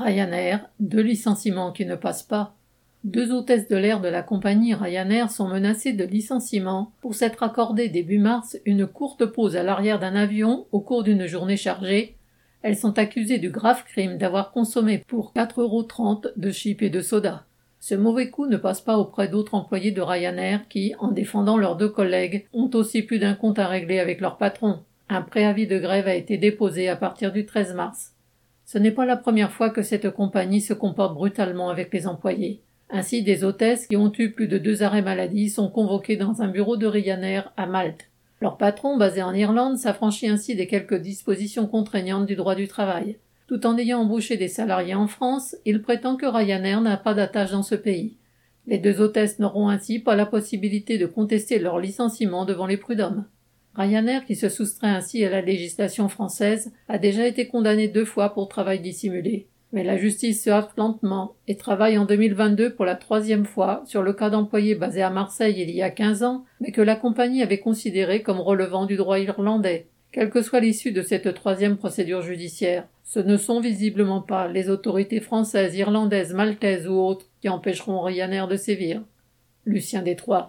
Ryanair, deux licenciements qui ne passent pas. Deux hôtesses de l'air de la compagnie Ryanair sont menacées de licenciement pour s'être accordé début mars une courte pause à l'arrière d'un avion au cours d'une journée chargée. Elles sont accusées du grave crime d'avoir consommé pour 4,30 euros de chips et de soda. Ce mauvais coup ne passe pas auprès d'autres employés de Ryanair qui, en défendant leurs deux collègues, ont aussi plus d'un compte à régler avec leur patron. Un préavis de grève a été déposé à partir du 13 mars. Ce n'est pas la première fois que cette compagnie se comporte brutalement avec les employés. Ainsi, des hôtesses qui ont eu plus de deux arrêts maladie sont convoquées dans un bureau de Ryanair à Malte. Leur patron, basé en Irlande, s'affranchit ainsi des quelques dispositions contraignantes du droit du travail. Tout en ayant embauché des salariés en France, il prétend que Ryanair n'a pas d'attache dans ce pays. Les deux hôtesses n'auront ainsi pas la possibilité de contester leur licenciement devant les prud'hommes. Ryanair, qui se soustrait ainsi à la législation française, a déjà été condamné deux fois pour travail dissimulé. Mais la justice se hâte lentement et travaille en 2022 pour la troisième fois sur le cas d'employés basé à Marseille il y a 15 ans, mais que la compagnie avait considéré comme relevant du droit irlandais. Quelle que soit l'issue de cette troisième procédure judiciaire, ce ne sont visiblement pas les autorités françaises, irlandaises, maltaises ou autres qui empêcheront Ryanair de sévir. Lucien Détroit.